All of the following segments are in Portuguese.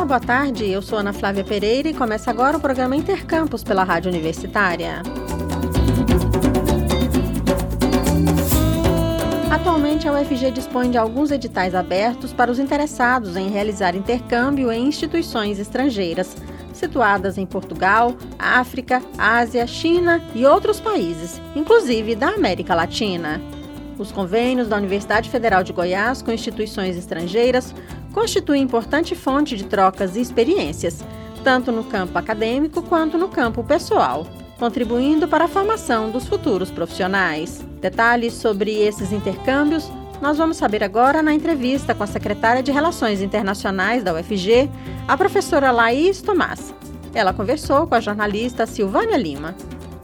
Olá, boa tarde. Eu sou Ana Flávia Pereira e começa agora o programa Intercampus pela Rádio Universitária. Atualmente, a UFG dispõe de alguns editais abertos para os interessados em realizar intercâmbio em instituições estrangeiras, situadas em Portugal, África, Ásia, China e outros países, inclusive da América Latina. Os convênios da Universidade Federal de Goiás com instituições estrangeiras constituem importante fonte de trocas e experiências, tanto no campo acadêmico quanto no campo pessoal, contribuindo para a formação dos futuros profissionais. Detalhes sobre esses intercâmbios nós vamos saber agora na entrevista com a secretária de Relações Internacionais da UFG, a professora Laís Tomás. Ela conversou com a jornalista Silvânia Lima.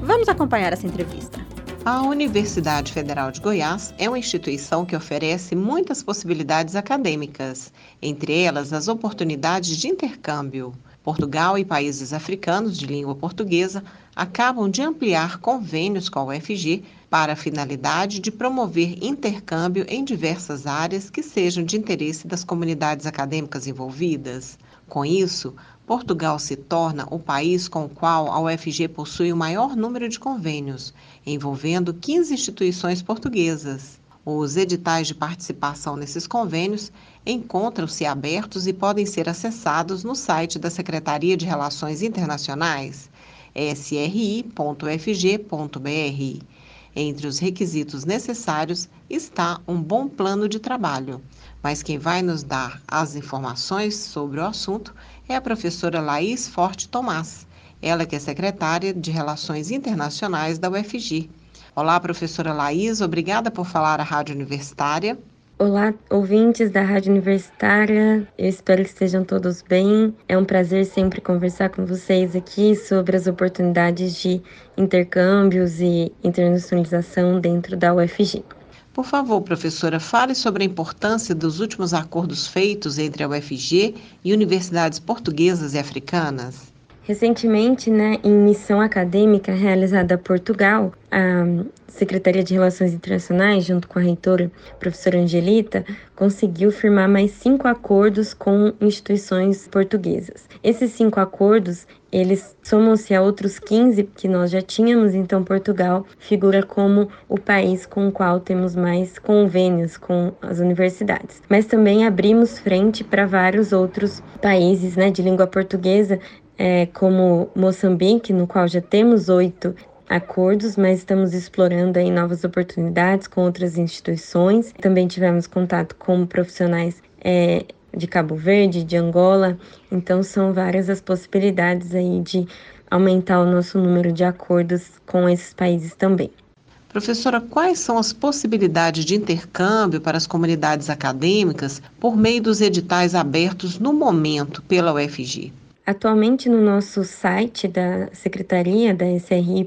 Vamos acompanhar essa entrevista. A Universidade Federal de Goiás é uma instituição que oferece muitas possibilidades acadêmicas, entre elas as oportunidades de intercâmbio. Portugal e países africanos de língua portuguesa acabam de ampliar convênios com a UFG para a finalidade de promover intercâmbio em diversas áreas que sejam de interesse das comunidades acadêmicas envolvidas. Com isso, Portugal se torna o país com o qual a UFG possui o maior número de convênios, envolvendo 15 instituições portuguesas. Os editais de participação nesses convênios encontram-se abertos e podem ser acessados no site da Secretaria de Relações Internacionais, sri.fg.br. Entre os requisitos necessários está um bom plano de trabalho, mas quem vai nos dar as informações sobre o assunto é a professora Laís Forte Tomás, ela que é secretária de Relações Internacionais da UFG. Olá, professora Laís, obrigada por falar à Rádio Universitária. Olá, ouvintes da Rádio Universitária. Eu espero que estejam todos bem. É um prazer sempre conversar com vocês aqui sobre as oportunidades de intercâmbios e internacionalização dentro da UFG. Por favor, professora, fale sobre a importância dos últimos acordos feitos entre a UFG e universidades portuguesas e africanas. Recentemente, né, em missão acadêmica realizada a Portugal, a Secretaria de Relações Internacionais, junto com a reitora, professora Angelita, conseguiu firmar mais cinco acordos com instituições portuguesas. Esses cinco acordos, eles somam-se a outros 15 que nós já tínhamos, então Portugal figura como o país com o qual temos mais convênios com as universidades. Mas também abrimos frente para vários outros países né, de língua portuguesa, é, como Moçambique, no qual já temos oito acordos, mas estamos explorando aí novas oportunidades com outras instituições. Também tivemos contato com profissionais é, de Cabo Verde, de Angola, então são várias as possibilidades aí de aumentar o nosso número de acordos com esses países também. Professora, quais são as possibilidades de intercâmbio para as comunidades acadêmicas por meio dos editais abertos no momento pela UFG? Atualmente no nosso site da Secretaria da SRI.ufg.br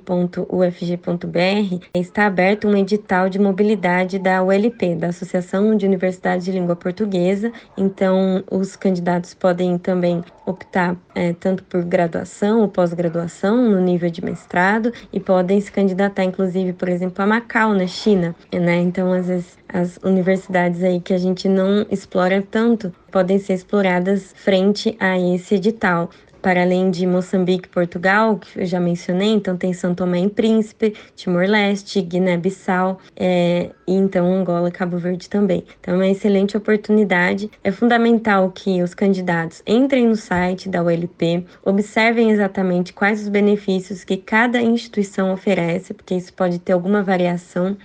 está aberto um edital de mobilidade da ULP, da Associação de Universidades de Língua Portuguesa. Então, os candidatos podem também optar é, tanto por graduação ou pós-graduação no nível de mestrado e podem se candidatar, inclusive, por exemplo, a Macau, na China. Né? Então, às vezes, as universidades aí que a gente não explora tanto podem ser exploradas frente a esse edital. Para além de Moçambique e Portugal, que eu já mencionei, então tem São Tomé e Príncipe, Timor-Leste, Guiné-Bissau é, e então Angola e Cabo Verde também. Então é uma excelente oportunidade. É fundamental que os candidatos entrem no site da ULP, observem exatamente quais os benefícios que cada instituição oferece, porque isso pode ter alguma variação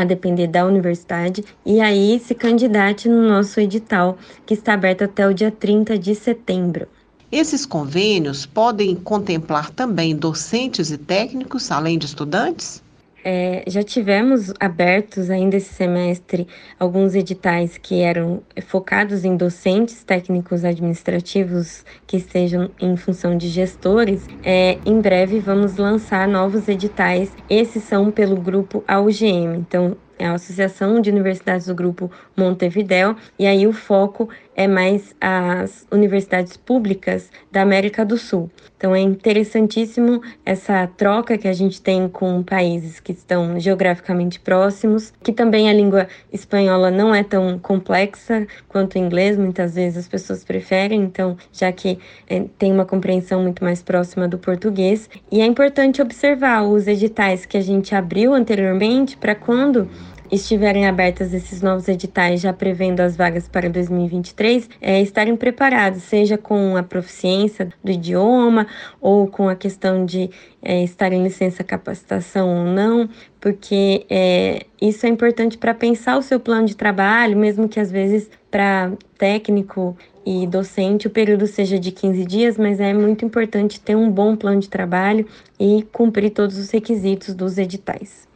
a depender da universidade, e aí se candidate no nosso edital, que está aberto até o dia 30 de setembro. Esses convênios podem contemplar também docentes e técnicos, além de estudantes? É, já tivemos abertos ainda esse semestre alguns editais que eram focados em docentes técnicos administrativos que estejam em função de gestores. É, em breve vamos lançar novos editais. Esses são pelo grupo AUGM, então é a Associação de Universidades do Grupo Montevideo, e aí o foco é mais as universidades públicas da América do Sul. Então é interessantíssimo essa troca que a gente tem com países que estão geograficamente próximos, que também a língua espanhola não é tão complexa quanto o inglês, muitas vezes as pessoas preferem, então já que é, tem uma compreensão muito mais próxima do português. E é importante observar os editais que a gente abriu anteriormente para quando estiverem abertas esses novos editais, já prevendo as vagas para 2023, é, estarem preparados, seja com a proficiência do idioma ou com a questão de é, estar em licença capacitação ou não, porque é, isso é importante para pensar o seu plano de trabalho, mesmo que às vezes para técnico e docente o período seja de 15 dias, mas é muito importante ter um bom plano de trabalho e cumprir todos os requisitos dos editais.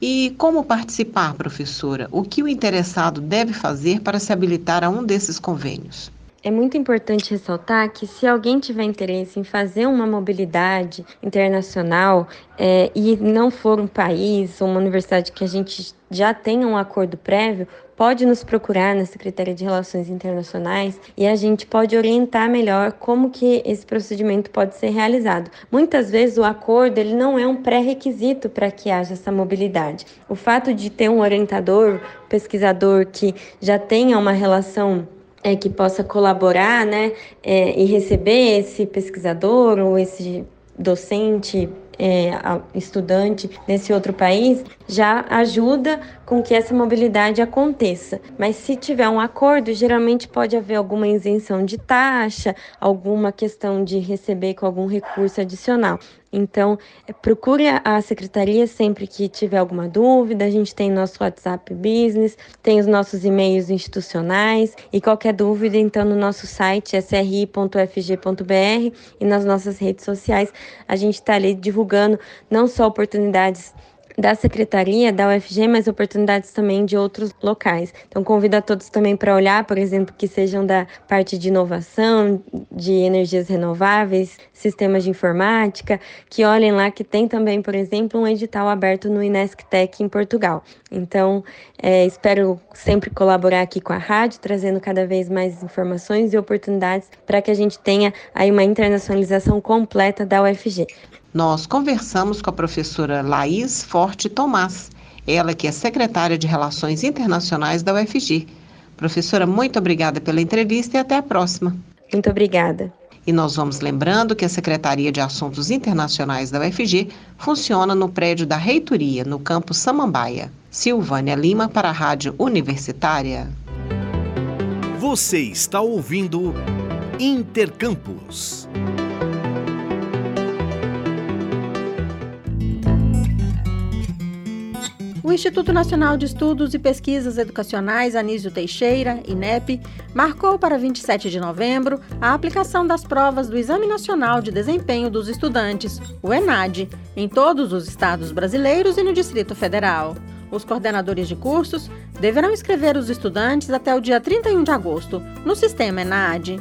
E como participar, professora? O que o interessado deve fazer para se habilitar a um desses convênios? É muito importante ressaltar que se alguém tiver interesse em fazer uma mobilidade internacional é, e não for um país ou uma universidade que a gente já tenha um acordo prévio, pode nos procurar na Secretaria de Relações Internacionais e a gente pode orientar melhor como que esse procedimento pode ser realizado. Muitas vezes o acordo ele não é um pré-requisito para que haja essa mobilidade. O fato de ter um orientador, pesquisador que já tenha uma relação é, que possa colaborar né, é, e receber esse pesquisador ou esse docente é, estudante nesse outro país já ajuda com que essa mobilidade aconteça. Mas se tiver um acordo, geralmente pode haver alguma isenção de taxa, alguma questão de receber com algum recurso adicional. Então, é, procure a secretaria sempre que tiver alguma dúvida. A gente tem nosso WhatsApp Business, tem os nossos e-mails institucionais e qualquer dúvida, então, no nosso site sri.fg.br e nas nossas redes sociais, a gente está ali divulgando não só oportunidades da secretaria da UFG, mas oportunidades também de outros locais. Então convido a todos também para olhar, por exemplo, que sejam da parte de inovação, de energias renováveis, sistemas de informática, que olhem lá que tem também, por exemplo, um edital aberto no Inesctec em Portugal. Então, é, espero sempre colaborar aqui com a rádio, trazendo cada vez mais informações e oportunidades para que a gente tenha aí uma internacionalização completa da UFG. Nós conversamos com a professora Laís Forte Tomás, ela que é secretária de Relações Internacionais da UFG. Professora, muito obrigada pela entrevista e até a próxima. Muito obrigada. E nós vamos lembrando que a Secretaria de Assuntos Internacionais da UFG funciona no prédio da Reitoria, no campus Samambaia. Silvânia Lima para a Rádio Universitária. Você está ouvindo Intercampus. O Instituto Nacional de Estudos e Pesquisas Educacionais Anísio Teixeira, INEP, marcou para 27 de novembro a aplicação das provas do Exame Nacional de Desempenho dos Estudantes, o ENAD, em todos os estados brasileiros e no Distrito Federal. Os coordenadores de cursos deverão inscrever os estudantes até o dia 31 de agosto no sistema ENAD.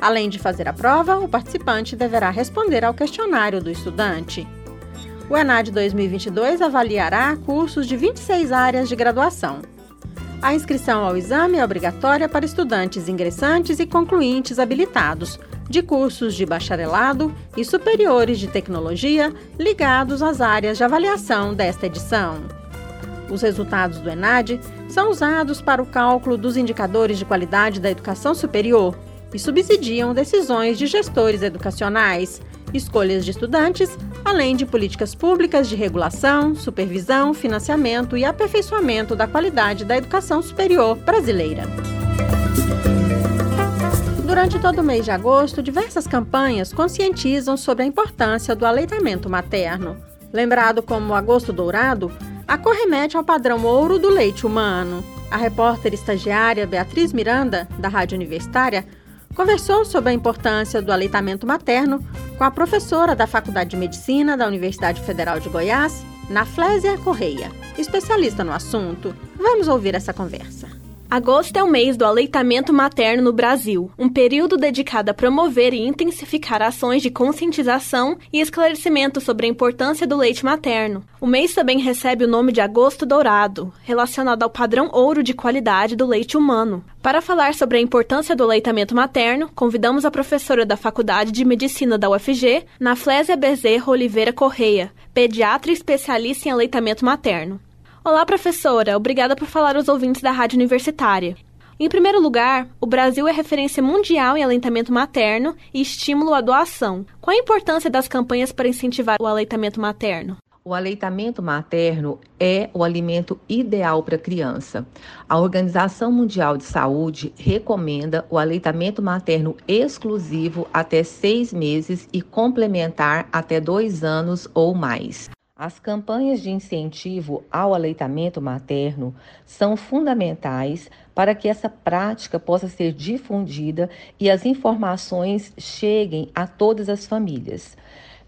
Além de fazer a prova, o participante deverá responder ao questionário do estudante. O ENAD 2022 avaliará cursos de 26 áreas de graduação. A inscrição ao exame é obrigatória para estudantes ingressantes e concluintes habilitados de cursos de bacharelado e superiores de tecnologia ligados às áreas de avaliação desta edição. Os resultados do ENAD são usados para o cálculo dos indicadores de qualidade da educação superior e subsidiam decisões de gestores educacionais, escolhas de estudantes, além de políticas públicas de regulação, supervisão, financiamento e aperfeiçoamento da qualidade da educação superior brasileira. Durante todo o mês de agosto, diversas campanhas conscientizam sobre a importância do aleitamento materno. Lembrado como Agosto Dourado, a cor remete ao padrão ouro do leite humano. A repórter estagiária Beatriz Miranda, da Rádio Universitária, conversou sobre a importância do aleitamento materno com a professora da Faculdade de Medicina da Universidade Federal de Goiás, Naflésia Correia, especialista no assunto. Vamos ouvir essa conversa. Agosto é o mês do aleitamento materno no Brasil, um período dedicado a promover e intensificar ações de conscientização e esclarecimento sobre a importância do leite materno. O mês também recebe o nome de Agosto Dourado, relacionado ao padrão ouro de qualidade do leite humano. Para falar sobre a importância do aleitamento materno, convidamos a professora da Faculdade de Medicina da UFG, Naflésia Bezerra Oliveira Correia, pediatra especialista em aleitamento materno. Olá, professora. Obrigada por falar aos ouvintes da Rádio Universitária. Em primeiro lugar, o Brasil é referência mundial em aleitamento materno e estímulo à doação. Qual a importância das campanhas para incentivar o aleitamento materno? O aleitamento materno é o alimento ideal para a criança. A Organização Mundial de Saúde recomenda o aleitamento materno exclusivo até seis meses e complementar até dois anos ou mais. As campanhas de incentivo ao aleitamento materno são fundamentais para que essa prática possa ser difundida e as informações cheguem a todas as famílias.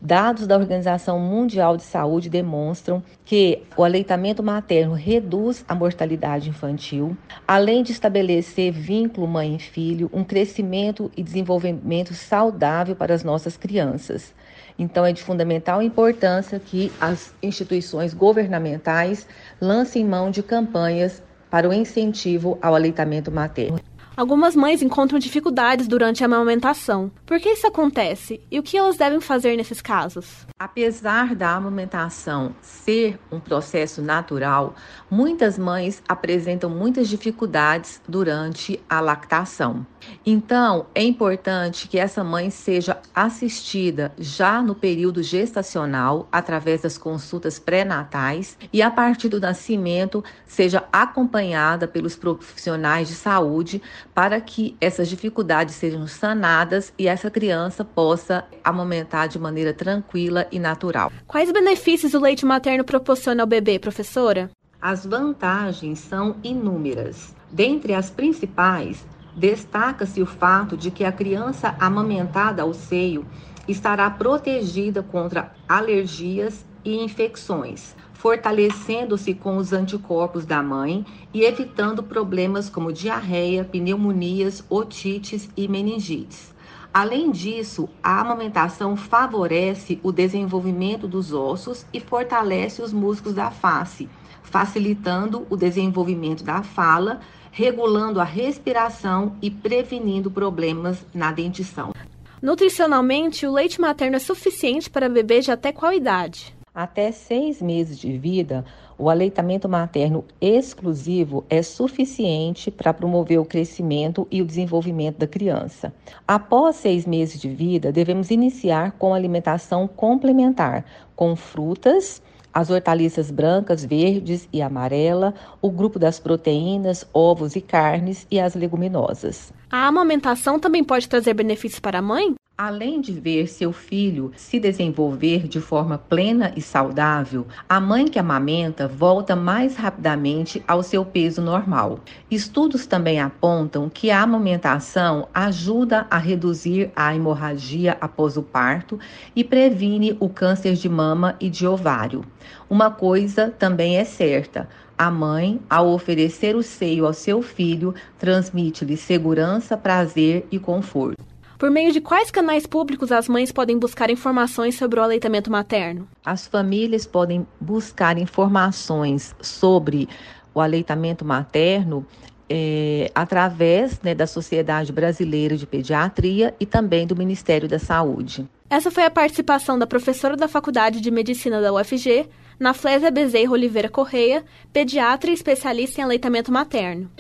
Dados da Organização Mundial de Saúde demonstram que o aleitamento materno reduz a mortalidade infantil, além de estabelecer vínculo mãe e filho, um crescimento e desenvolvimento saudável para as nossas crianças. Então, é de fundamental importância que as instituições governamentais lancem mão de campanhas para o incentivo ao aleitamento materno. Algumas mães encontram dificuldades durante a amamentação. Por que isso acontece e o que elas devem fazer nesses casos? Apesar da amamentação ser um processo natural, muitas mães apresentam muitas dificuldades durante a lactação. Então, é importante que essa mãe seja assistida já no período gestacional, através das consultas pré-natais, e a partir do nascimento seja acompanhada pelos profissionais de saúde para que essas dificuldades sejam sanadas e essa criança possa amamentar de maneira tranquila e natural. Quais benefícios o leite materno proporciona ao bebê, professora? As vantagens são inúmeras. Dentre as principais, destaca-se o fato de que a criança amamentada ao seio estará protegida contra alergias e infecções, fortalecendo-se com os anticorpos da mãe e evitando problemas como diarreia, pneumonias, otites e meningites. Além disso, a amamentação favorece o desenvolvimento dos ossos e fortalece os músculos da face, facilitando o desenvolvimento da fala, regulando a respiração e prevenindo problemas na dentição. Nutricionalmente, o leite materno é suficiente para bebês de até qual idade? Até seis meses de vida, o aleitamento materno exclusivo é suficiente para promover o crescimento e o desenvolvimento da criança. Após seis meses de vida, devemos iniciar com alimentação complementar, com frutas, as hortaliças brancas, verdes e amarela, o grupo das proteínas, ovos e carnes e as leguminosas. A amamentação também pode trazer benefícios para a mãe? Além de ver seu filho se desenvolver de forma plena e saudável, a mãe que amamenta volta mais rapidamente ao seu peso normal. Estudos também apontam que a amamentação ajuda a reduzir a hemorragia após o parto e previne o câncer de mama e de ovário. Uma coisa também é certa: a mãe, ao oferecer o seio ao seu filho, transmite-lhe segurança, prazer e conforto. Por meio de quais canais públicos as mães podem buscar informações sobre o aleitamento materno? As famílias podem buscar informações sobre o aleitamento materno é, através né, da Sociedade Brasileira de Pediatria e também do Ministério da Saúde. Essa foi a participação da professora da Faculdade de Medicina da UFG, Naflésia Bezerra Oliveira Correia, pediatra e especialista em aleitamento materno.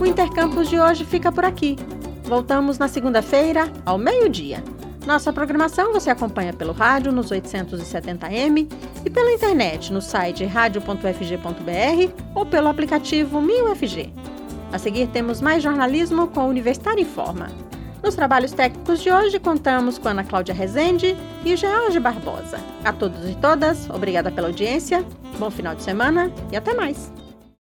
O Intercampus de hoje fica por aqui. Voltamos na segunda-feira, ao meio-dia. Nossa programação você acompanha pelo rádio nos 870m e pela internet no site radio.fg.br ou pelo aplicativo MinUFG. A seguir temos mais jornalismo com o Universitário Informa. Nos trabalhos técnicos de hoje contamos com Ana Cláudia Rezende e George Barbosa. A todos e todas, obrigada pela audiência, bom final de semana e até mais!